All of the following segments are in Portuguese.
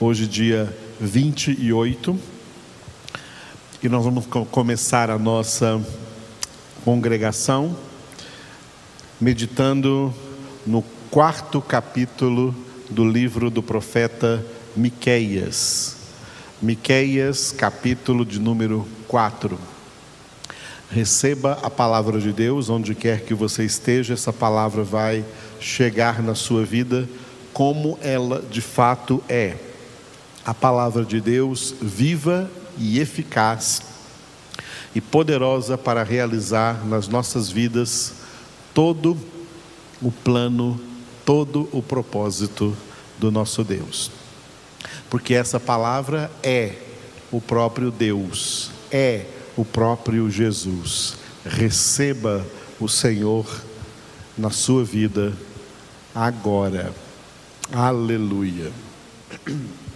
Hoje, dia 28, e nós vamos começar a nossa congregação meditando no quarto capítulo do livro do profeta Miqueias. Miqueias, capítulo de número 4. Receba a palavra de Deus, onde quer que você esteja, essa palavra vai chegar na sua vida como ela de fato é. A palavra de Deus viva e eficaz e poderosa para realizar nas nossas vidas todo o plano, todo o propósito do nosso Deus. Porque essa palavra é o próprio Deus, é o próprio Jesus. Receba o Senhor na sua vida agora. Aleluia.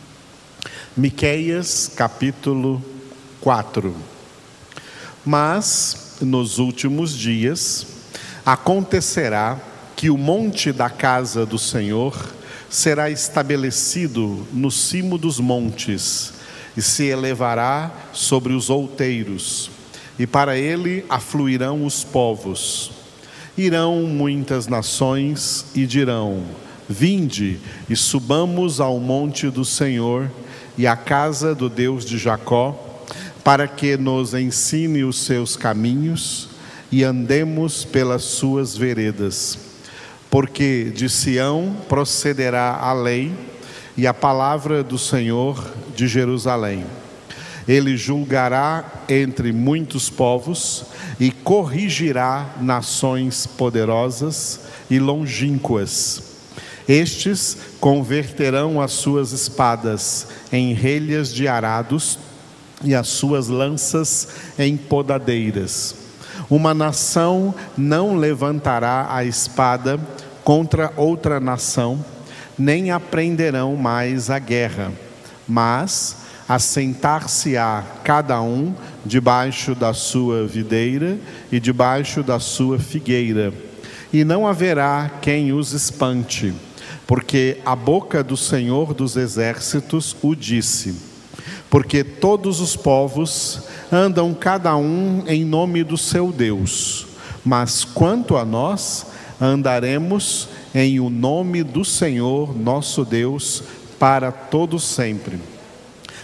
Miqueias capítulo 4. Mas nos últimos dias acontecerá que o monte da casa do Senhor será estabelecido no cimo dos montes e se elevará sobre os outeiros, e para ele afluirão os povos. Irão muitas nações e dirão: Vinde e subamos ao monte do Senhor e à casa do Deus de Jacó, para que nos ensine os seus caminhos e andemos pelas suas veredas. Porque de Sião procederá a lei e a palavra do Senhor de Jerusalém. Ele julgará entre muitos povos e corrigirá nações poderosas e longínquas. Estes converterão as suas espadas em relhas de arados e as suas lanças em podadeiras. Uma nação não levantará a espada contra outra nação, nem aprenderão mais a guerra, mas assentar-se-á cada um debaixo da sua videira e debaixo da sua figueira, e não haverá quem os espante, porque a boca do Senhor dos exércitos o disse. Porque todos os povos andam cada um em nome do seu Deus, mas quanto a nós, andaremos em o nome do Senhor nosso Deus para todo sempre.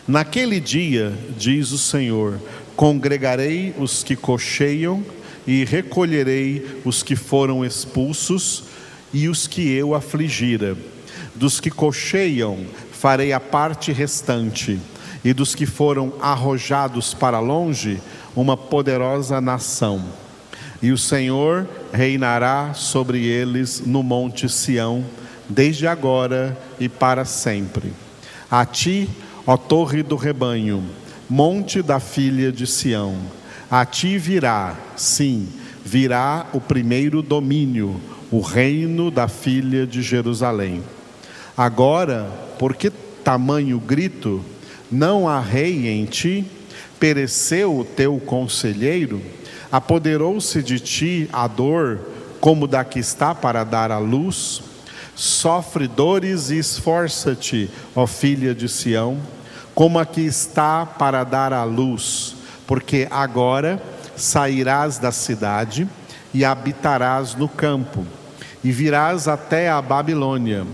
Naquele dia, diz o Senhor, congregarei os que cocheiam e recolherei os que foram expulsos e os que eu afligira. Dos que cocheiam, farei a parte restante, e dos que foram arrojados para longe, uma poderosa nação e o Senhor reinará sobre eles no monte Sião, desde agora e para sempre. A ti, ó torre do rebanho, monte da filha de Sião, a ti virá, sim, virá o primeiro domínio, o reino da filha de Jerusalém. Agora, por que tamanho grito? Não há rei em ti? Pereceu o teu conselheiro? Apoderou-se de ti a dor, como da que está para dar à luz? Sofre dores e esforça-te, ó filha de Sião, como a que está para dar à luz, porque agora sairás da cidade e habitarás no campo, e virás até a Babilônia.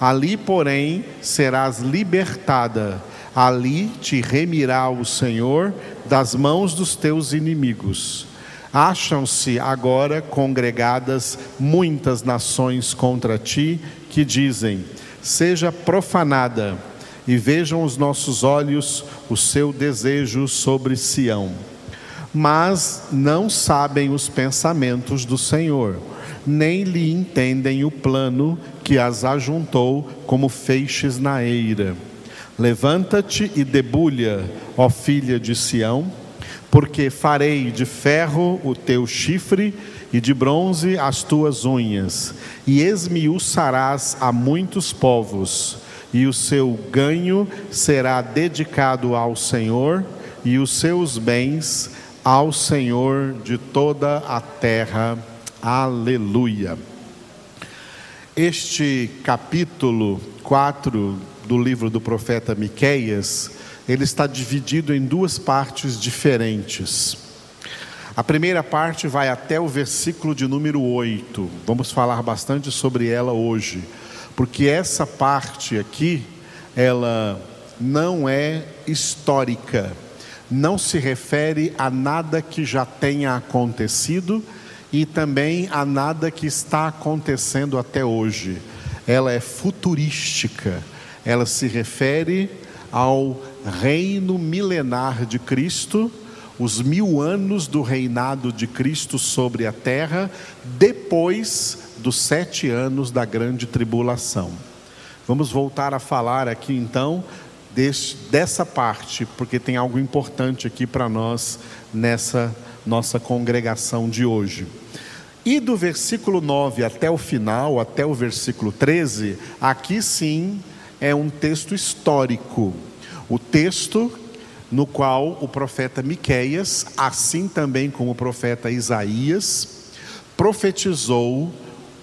Ali, porém, serás libertada, ali te remirá o Senhor das mãos dos teus inimigos. Acham-se agora congregadas muitas nações contra ti, que dizem: Seja profanada, e vejam os nossos olhos o seu desejo sobre Sião. Mas não sabem os pensamentos do Senhor, nem lhe entendem o plano que as ajuntou como feixes na eira. Levanta-te e debulha, ó filha de Sião porque farei de ferro o teu chifre e de bronze as tuas unhas, e esmiuçarás a muitos povos, e o seu ganho será dedicado ao Senhor, e os seus bens ao Senhor de toda a terra. Aleluia. Este capítulo 4 do livro do profeta Miqueias, ele está dividido em duas partes diferentes. A primeira parte vai até o versículo de número 8. Vamos falar bastante sobre ela hoje, porque essa parte aqui, ela não é histórica, não se refere a nada que já tenha acontecido e também a nada que está acontecendo até hoje. Ela é futurística, ela se refere ao reino milenar de Cristo, os mil anos do reinado de Cristo sobre a terra, depois dos sete anos da grande tribulação. Vamos voltar a falar aqui então desse, dessa parte, porque tem algo importante aqui para nós nessa nossa congregação de hoje. E do versículo 9 até o final, até o versículo 13, aqui sim é um texto histórico. O texto no qual o profeta Miqueias, assim também como o profeta Isaías, profetizou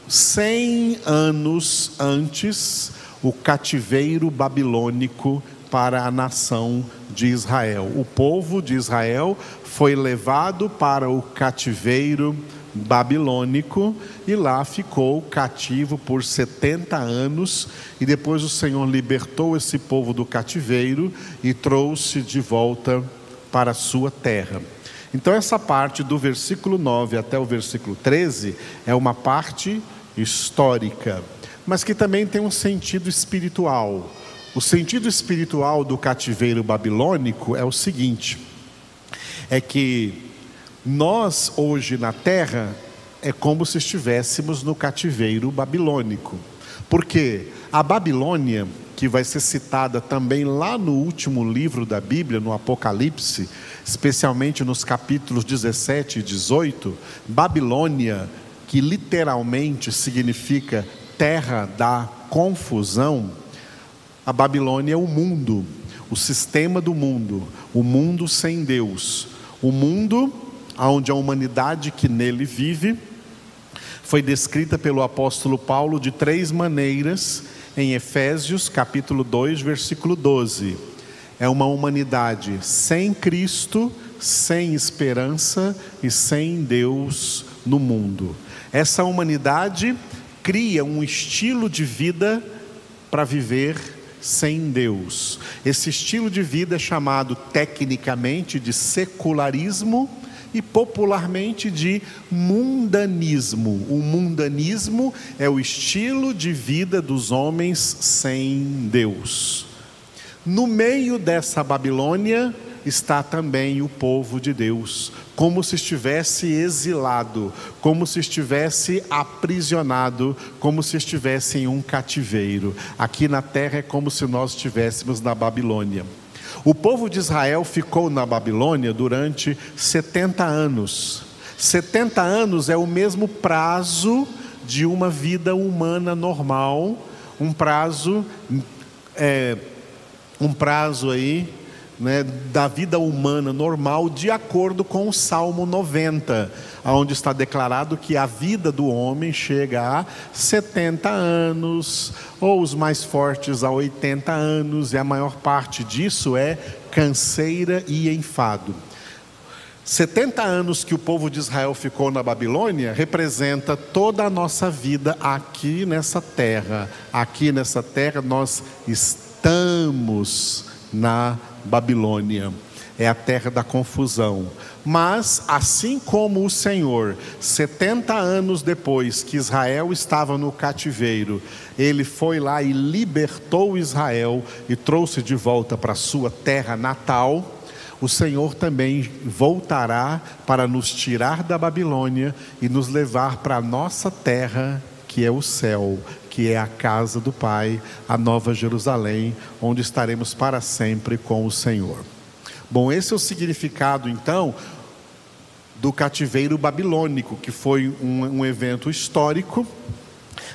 cem anos antes o cativeiro babilônico para a nação de Israel. O povo de Israel foi levado para o cativeiro babilônico e lá ficou cativo por 70 anos e depois o Senhor libertou esse povo do cativeiro e trouxe de volta para a sua terra. Então essa parte do versículo 9 até o versículo 13 é uma parte histórica, mas que também tem um sentido espiritual. O sentido espiritual do cativeiro babilônico é o seguinte: é que nós hoje na terra é como se estivéssemos no cativeiro babilônico. Porque a Babilônia, que vai ser citada também lá no último livro da Bíblia, no Apocalipse, especialmente nos capítulos 17 e 18, Babilônia, que literalmente significa terra da confusão, a Babilônia é o mundo, o sistema do mundo, o mundo sem Deus, o mundo onde a humanidade que nele vive foi descrita pelo apóstolo Paulo de três maneiras em Efésios capítulo 2, versículo 12. É uma humanidade sem Cristo, sem esperança e sem Deus no mundo. Essa humanidade cria um estilo de vida para viver sem Deus. Esse estilo de vida é chamado tecnicamente de secularismo e popularmente de mundanismo. O mundanismo é o estilo de vida dos homens sem Deus. No meio dessa Babilônia, está também o povo de Deus, como se estivesse exilado, como se estivesse aprisionado, como se estivesse em um cativeiro. Aqui na terra é como se nós estivéssemos na Babilônia. O povo de Israel ficou na Babilônia durante 70 anos. 70 anos é o mesmo prazo de uma vida humana normal, um prazo, é, um prazo aí né, da vida humana normal, de acordo com o Salmo 90, onde está declarado que a vida do homem chega a 70 anos, ou os mais fortes a 80 anos, e a maior parte disso é canseira e enfado. 70 anos que o povo de Israel ficou na Babilônia representa toda a nossa vida aqui nessa terra. Aqui nessa terra nós estamos na Babilônia. É a terra da confusão. Mas, assim como o Senhor, 70 anos depois que Israel estava no cativeiro, ele foi lá e libertou Israel e trouxe de volta para sua terra natal, o Senhor também voltará para nos tirar da Babilônia e nos levar para a nossa terra, que é o céu, que é a casa do Pai, a nova Jerusalém, onde estaremos para sempre com o Senhor. Bom, esse é o significado então do cativeiro babilônico, que foi um, um evento histórico,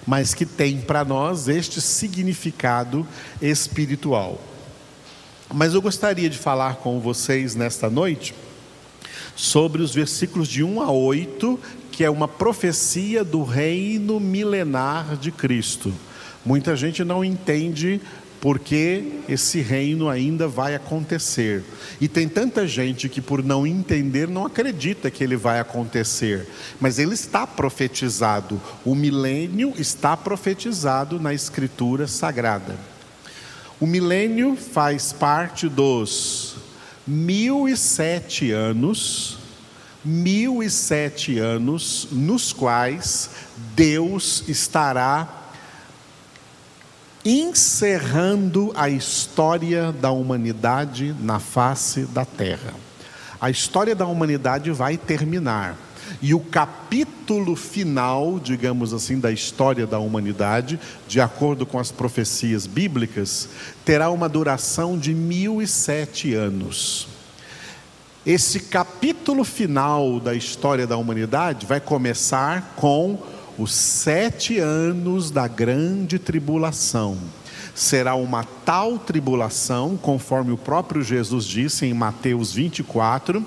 mas que tem para nós este significado espiritual. Mas eu gostaria de falar com vocês nesta noite sobre os versículos de 1 a 8 que é uma profecia do reino milenar de Cristo. Muita gente não entende porque esse reino ainda vai acontecer. E tem tanta gente que, por não entender, não acredita que ele vai acontecer, mas ele está profetizado, o milênio está profetizado na Escritura Sagrada. O milênio faz parte dos mil e sete anos, mil e sete anos nos quais Deus estará encerrando a história da humanidade na face da terra. A história da humanidade vai terminar. E o capítulo final, digamos assim, da história da humanidade, de acordo com as profecias bíblicas, terá uma duração de mil e sete anos. Esse capítulo final da história da humanidade vai começar com os sete anos da grande tribulação. Será uma tal tribulação, conforme o próprio Jesus disse em Mateus 24,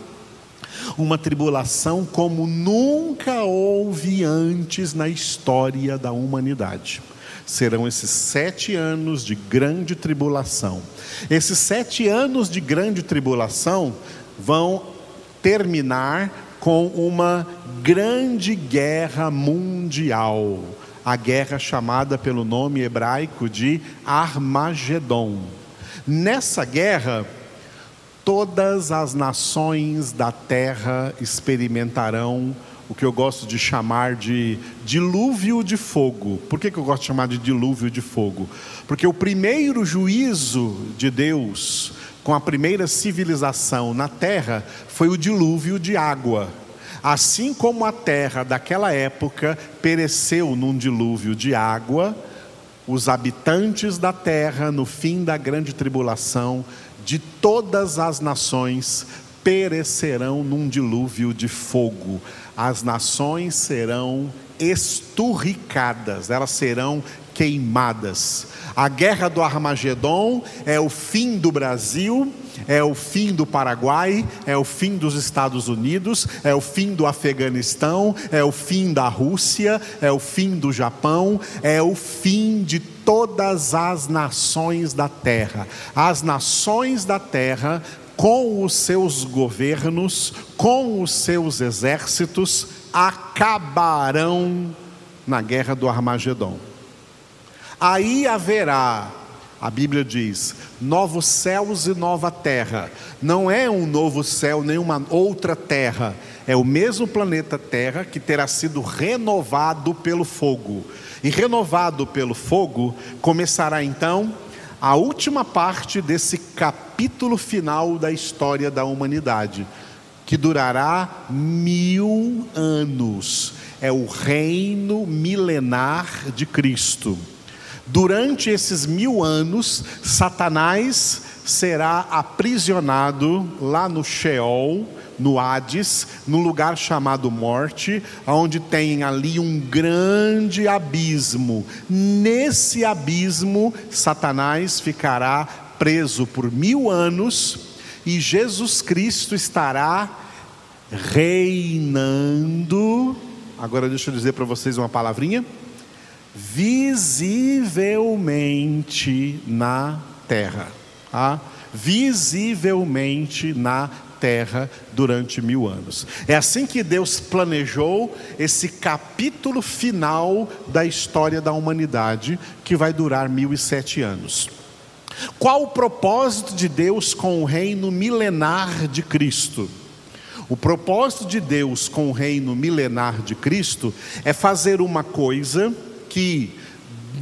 uma tribulação como nunca houve antes na história da humanidade. Serão esses sete anos de grande tribulação. Esses sete anos de grande tribulação vão terminar com uma grande guerra mundial, a guerra chamada pelo nome hebraico de Armagedon. Nessa guerra, todas as nações da terra experimentarão o que eu gosto de chamar de dilúvio de fogo. Por que, que eu gosto de chamar de dilúvio de fogo? Porque o primeiro juízo de Deus com a primeira civilização na terra foi o dilúvio de água. Assim como a terra daquela época pereceu num dilúvio de água, os habitantes da terra, no fim da grande tribulação, de todas as nações, perecerão num dilúvio de fogo. As nações serão esturricadas, elas serão queimadas. A guerra do Armagedon é o fim do Brasil, é o fim do Paraguai, é o fim dos Estados Unidos, é o fim do Afeganistão, é o fim da Rússia, é o fim do Japão, é o fim de todas as nações da terra. As nações da terra, com os seus governos, com os seus exércitos, acabarão na guerra do Armagedon. Aí haverá, a Bíblia diz, novos céus e nova terra. Não é um novo céu, nem uma outra terra. É o mesmo planeta Terra que terá sido renovado pelo fogo. E renovado pelo fogo, começará então a última parte desse capítulo final da história da humanidade, que durará mil anos. É o reino milenar de Cristo. Durante esses mil anos, Satanás será aprisionado lá no Sheol, no Hades, num lugar chamado Morte, onde tem ali um grande abismo. Nesse abismo, Satanás ficará preso por mil anos e Jesus Cristo estará reinando. Agora, deixa eu dizer para vocês uma palavrinha visivelmente na terra. Tá? Visivelmente na terra durante mil anos. É assim que Deus planejou esse capítulo final da história da humanidade, que vai durar mil e sete anos. Qual o propósito de Deus com o reino milenar de Cristo? O propósito de Deus com o reino milenar de Cristo é fazer uma coisa que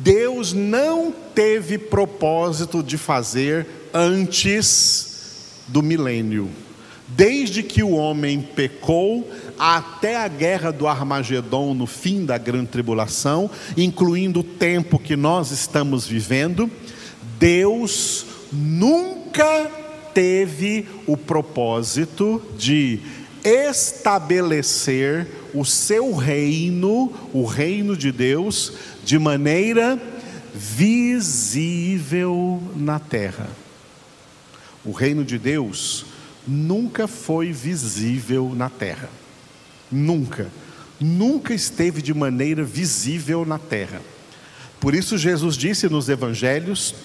Deus não teve propósito de fazer antes do milênio. Desde que o homem pecou até a guerra do Armagedon no fim da grande tribulação, incluindo o tempo que nós estamos vivendo, Deus nunca teve o propósito de estabelecer o seu reino, o reino de Deus, de maneira visível na terra. O reino de Deus nunca foi visível na terra. Nunca. Nunca esteve de maneira visível na terra. Por isso, Jesus disse nos evangelhos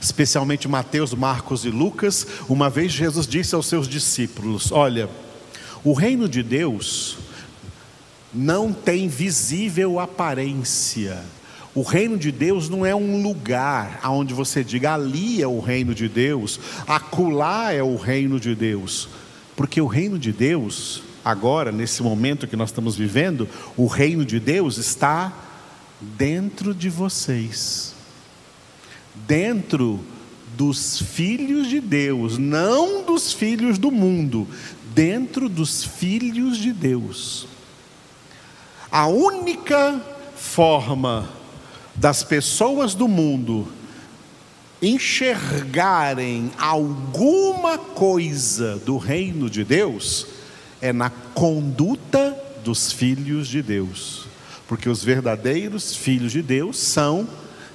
especialmente Mateus, Marcos e Lucas, uma vez Jesus disse aos seus discípulos: Olha, o reino de Deus não tem visível aparência. O reino de Deus não é um lugar onde você diga ali é o reino de Deus, acolá é o reino de Deus. Porque o reino de Deus, agora, nesse momento que nós estamos vivendo, o reino de Deus está dentro de vocês dentro dos filhos de Deus, não dos filhos do mundo, dentro dos filhos de Deus. A única forma das pessoas do mundo enxergarem alguma coisa do reino de Deus é na conduta dos filhos de Deus, porque os verdadeiros filhos de Deus são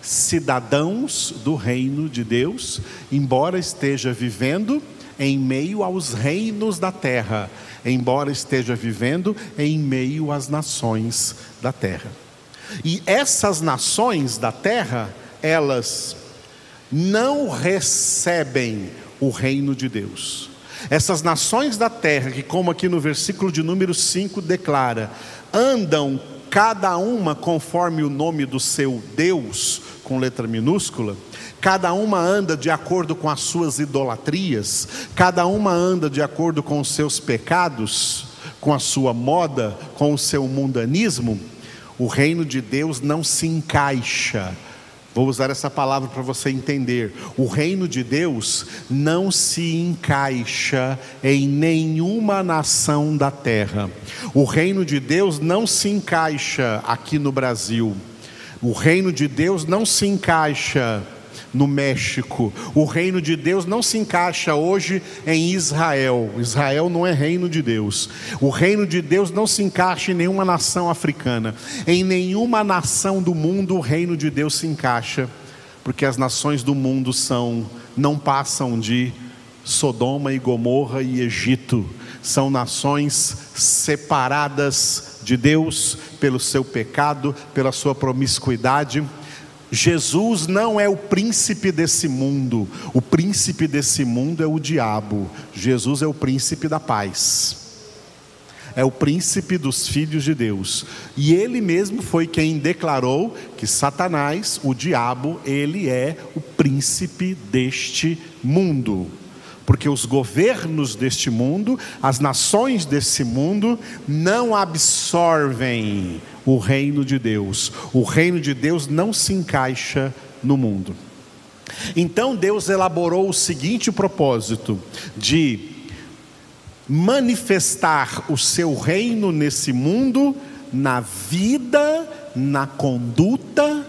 cidadãos do reino de Deus, embora esteja vivendo em meio aos reinos da terra, embora esteja vivendo em meio às nações da terra. E essas nações da terra, elas não recebem o reino de Deus. Essas nações da terra, que, como aqui no versículo de número 5 declara, andam cada uma conforme o nome do seu Deus, com letra minúscula, cada uma anda de acordo com as suas idolatrias, cada uma anda de acordo com os seus pecados, com a sua moda, com o seu mundanismo, o reino de Deus não se encaixa. Vou usar essa palavra para você entender. O reino de Deus não se encaixa em nenhuma nação da terra. O reino de Deus não se encaixa aqui no Brasil. O reino de Deus não se encaixa no México. O reino de Deus não se encaixa hoje em Israel. Israel não é reino de Deus. O reino de Deus não se encaixa em nenhuma nação africana. Em nenhuma nação do mundo o reino de Deus se encaixa, porque as nações do mundo são não passam de Sodoma e Gomorra e Egito. São nações separadas de Deus pelo seu pecado, pela sua promiscuidade. Jesus não é o príncipe desse mundo, o príncipe desse mundo é o diabo, Jesus é o príncipe da paz, é o príncipe dos filhos de Deus, e ele mesmo foi quem declarou que Satanás, o diabo, ele é o príncipe deste mundo. Porque os governos deste mundo, as nações desse mundo, não absorvem o reino de Deus. O reino de Deus não se encaixa no mundo. Então Deus elaborou o seguinte propósito: de manifestar o seu reino nesse mundo, na vida, na conduta,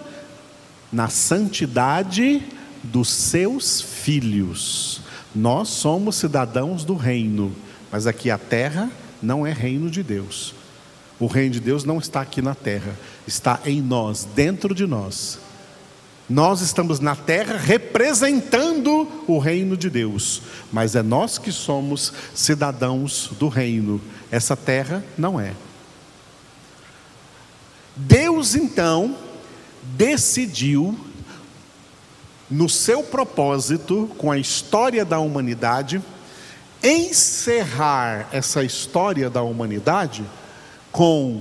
na santidade dos seus filhos. Nós somos cidadãos do reino, mas aqui a terra não é reino de Deus. O reino de Deus não está aqui na terra, está em nós, dentro de nós. Nós estamos na terra representando o reino de Deus, mas é nós que somos cidadãos do reino. Essa terra não é. Deus então decidiu no seu propósito, com a história da humanidade, encerrar essa história da humanidade com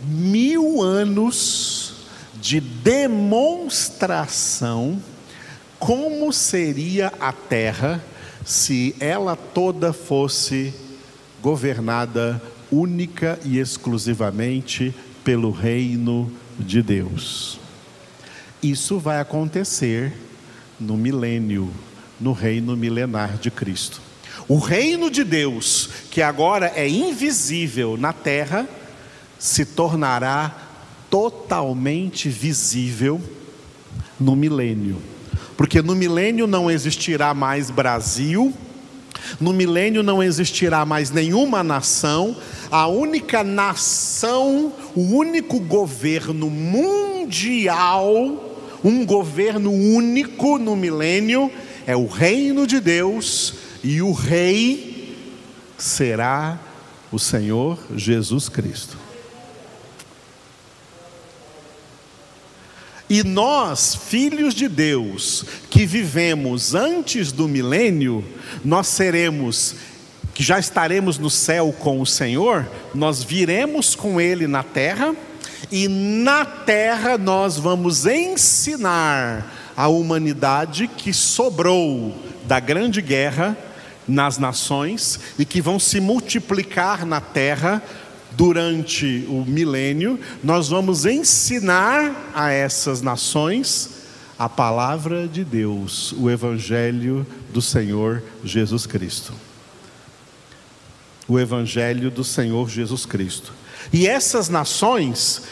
mil anos de demonstração como seria a terra se ela toda fosse governada única e exclusivamente pelo reino de Deus. Isso vai acontecer no milênio, no reino milenar de Cristo. O reino de Deus, que agora é invisível na terra, se tornará totalmente visível no milênio. Porque no milênio não existirá mais Brasil, no milênio não existirá mais nenhuma nação, a única nação, o único governo mundial um governo único no milênio, é o reino de Deus, e o rei será o Senhor Jesus Cristo. E nós, filhos de Deus, que vivemos antes do milênio, nós seremos, que já estaremos no céu com o Senhor, nós viremos com Ele na terra, e na terra nós vamos ensinar a humanidade que sobrou da grande guerra nas nações e que vão se multiplicar na terra durante o milênio, nós vamos ensinar a essas nações a palavra de Deus, o Evangelho do Senhor Jesus Cristo. O Evangelho do Senhor Jesus Cristo. E essas nações,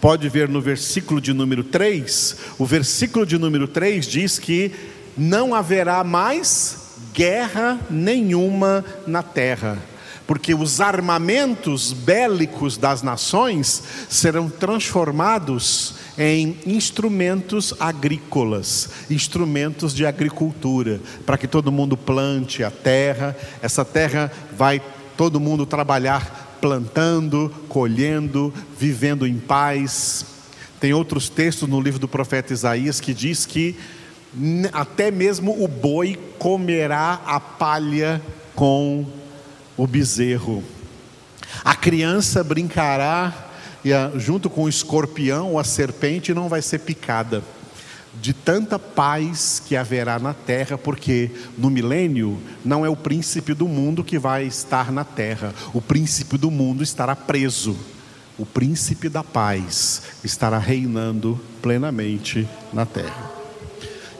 pode ver no versículo de número 3, o versículo de número 3 diz que não haverá mais guerra nenhuma na terra porque os armamentos bélicos das nações serão transformados em instrumentos agrícolas, instrumentos de agricultura, para que todo mundo plante a terra, essa terra vai todo mundo trabalhar plantando, colhendo, vivendo em paz. Tem outros textos no livro do profeta Isaías que diz que até mesmo o boi comerá a palha com o bezerro. A criança brincará junto com o escorpião ou a serpente não vai ser picada. De tanta paz que haverá na terra, porque no milênio não é o príncipe do mundo que vai estar na terra, o príncipe do mundo estará preso. O príncipe da paz estará reinando plenamente na terra.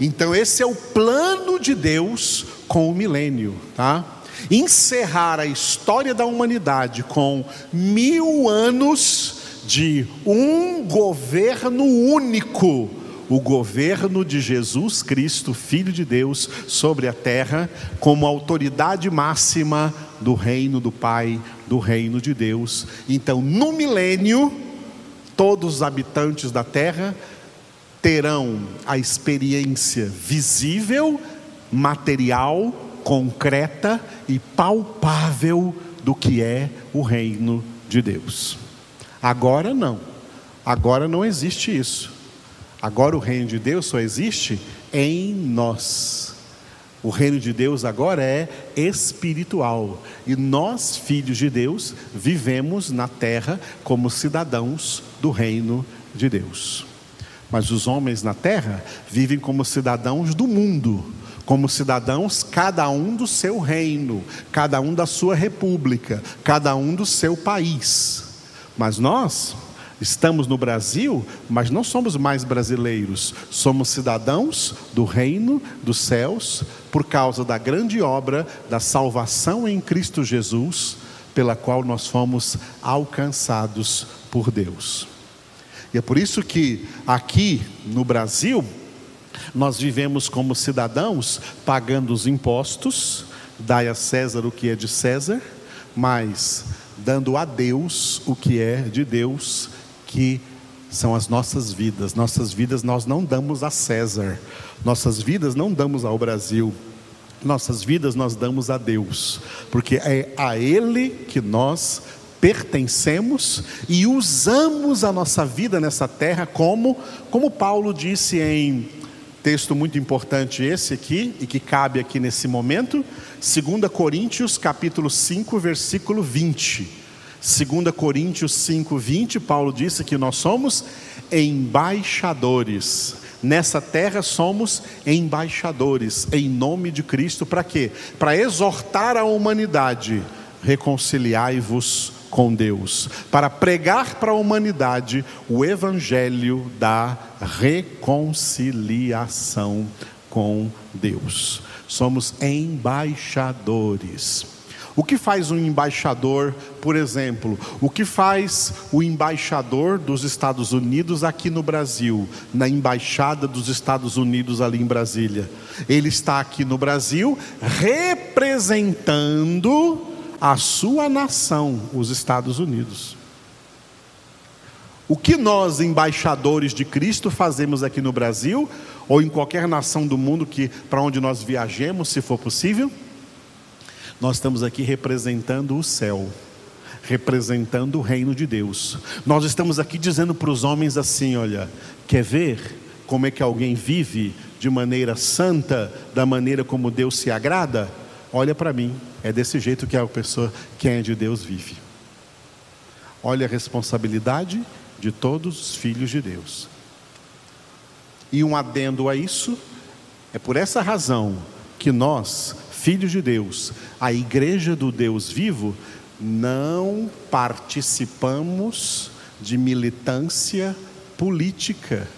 Então, esse é o plano de Deus com o milênio, tá? Encerrar a história da humanidade com mil anos de um governo único, o governo de Jesus Cristo, Filho de Deus, sobre a terra, como autoridade máxima do reino do Pai, do reino de Deus. Então, no milênio, todos os habitantes da terra terão a experiência visível, material, concreta e palpável do que é o reino de Deus. Agora não. Agora não existe isso. Agora o reino de Deus só existe em nós. O reino de Deus agora é espiritual. E nós, filhos de Deus, vivemos na terra como cidadãos do reino de Deus. Mas os homens na terra vivem como cidadãos do mundo como cidadãos, cada um do seu reino, cada um da sua república, cada um do seu país. Mas nós estamos no Brasil, mas não somos mais brasileiros, somos cidadãos do reino dos céus, por causa da grande obra da salvação em Cristo Jesus, pela qual nós fomos alcançados por Deus. E é por isso que aqui no Brasil, nós vivemos como cidadãos pagando os impostos, dai a César o que é de César, mas dando a Deus o que é de Deus, que são as nossas vidas. Nossas vidas nós não damos a César, nossas vidas não damos ao Brasil, nossas vidas nós damos a Deus, porque é a Ele que nós pertencemos e usamos a nossa vida nessa terra como, como Paulo disse em Texto muito importante esse aqui e que cabe aqui nesse momento, 2 Coríntios capítulo 5, versículo 20. 2 Coríntios 5, 20, Paulo disse que nós somos embaixadores. Nessa terra somos embaixadores em nome de Cristo para quê? Para exortar a humanidade, reconciliai-vos com Deus, para pregar para a humanidade o evangelho da reconciliação com Deus. Somos embaixadores. O que faz um embaixador, por exemplo? O que faz o embaixador dos Estados Unidos aqui no Brasil, na embaixada dos Estados Unidos ali em Brasília? Ele está aqui no Brasil representando a sua nação, os Estados Unidos. O que nós, embaixadores de Cristo, fazemos aqui no Brasil ou em qualquer nação do mundo que para onde nós viajemos, se for possível? Nós estamos aqui representando o céu, representando o reino de Deus. Nós estamos aqui dizendo para os homens assim: olha, quer ver como é que alguém vive de maneira santa, da maneira como Deus se agrada? Olha para mim, é desse jeito que a pessoa que é de Deus vive. Olha a responsabilidade de todos os filhos de Deus. E um adendo a isso, é por essa razão que nós, filhos de Deus, a igreja do Deus vivo, não participamos de militância política,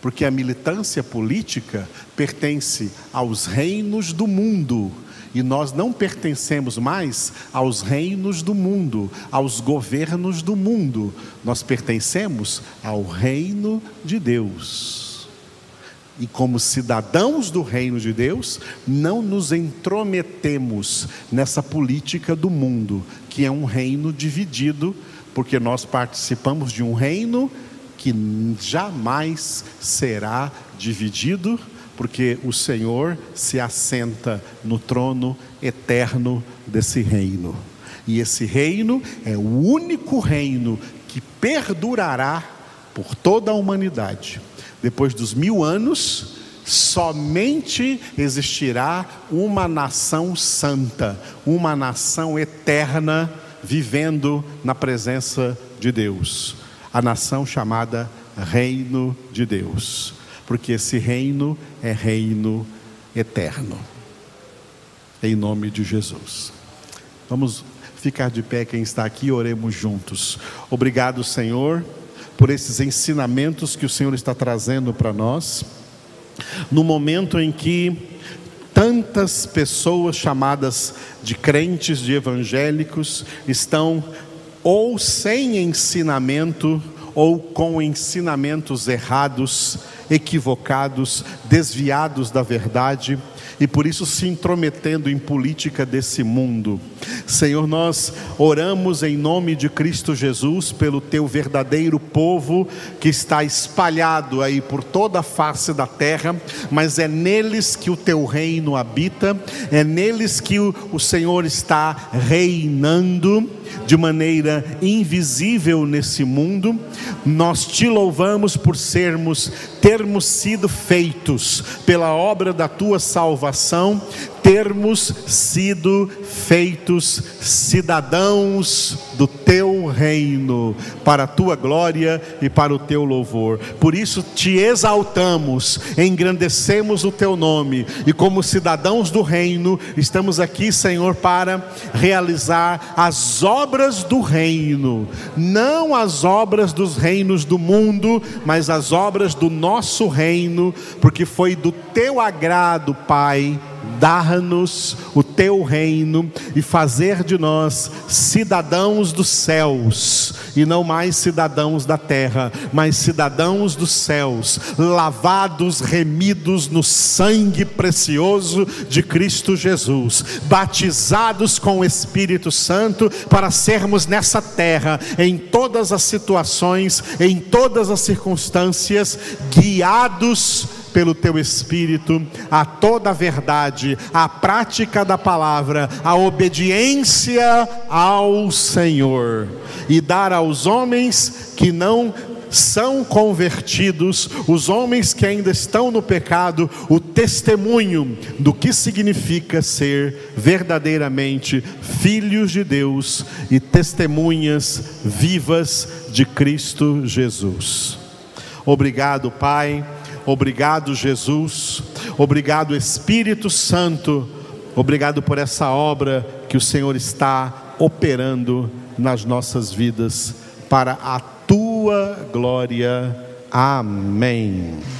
porque a militância política pertence aos reinos do mundo. E nós não pertencemos mais aos reinos do mundo, aos governos do mundo. Nós pertencemos ao reino de Deus. E como cidadãos do reino de Deus, não nos intrometemos nessa política do mundo, que é um reino dividido, porque nós participamos de um reino que jamais será dividido, porque o Senhor se assenta no trono eterno desse reino. E esse reino é o único reino que perdurará por toda a humanidade depois dos mil anos, somente existirá uma nação santa, uma nação eterna, vivendo na presença de Deus. A nação chamada Reino de Deus, porque esse reino é reino eterno. Em nome de Jesus. Vamos ficar de pé quem está aqui, oremos juntos. Obrigado, Senhor por esses ensinamentos que o Senhor está trazendo para nós, no momento em que tantas pessoas chamadas de crentes, de evangélicos, estão ou sem ensinamento, ou com ensinamentos errados, equivocados, desviados da verdade, e por isso se intrometendo em política desse mundo. Senhor, nós oramos em nome de Cristo Jesus pelo teu verdadeiro povo que está espalhado aí por toda a face da terra, mas é neles que o teu reino habita, é neles que o, Senhor está reinando de maneira invisível nesse mundo. Nós te louvamos por sermos, termos sido feitos pela obra da tua salvação, termos sido feitos cidadãos do teu reino, para a tua glória e para o teu louvor. Por isso te exaltamos, engrandecemos o teu nome e, como cidadãos do reino, estamos aqui, Senhor, para realizar as obras do reino, não as obras dos reinos do mundo, mas as obras do nosso reino, porque foi do teu agrado, Pai dar-nos o teu reino e fazer de nós cidadãos dos céus, e não mais cidadãos da terra, mas cidadãos dos céus, lavados, remidos no sangue precioso de Cristo Jesus, batizados com o Espírito Santo para sermos nessa terra, em todas as situações, em todas as circunstâncias, guiados pelo teu Espírito a toda a verdade, a prática da palavra, a obediência ao Senhor, e dar aos homens que não são convertidos, os homens que ainda estão no pecado, o testemunho do que significa ser verdadeiramente filhos de Deus e testemunhas vivas de Cristo Jesus. Obrigado, Pai Obrigado, Jesus. Obrigado, Espírito Santo. Obrigado por essa obra que o Senhor está operando nas nossas vidas para a tua glória. Amém.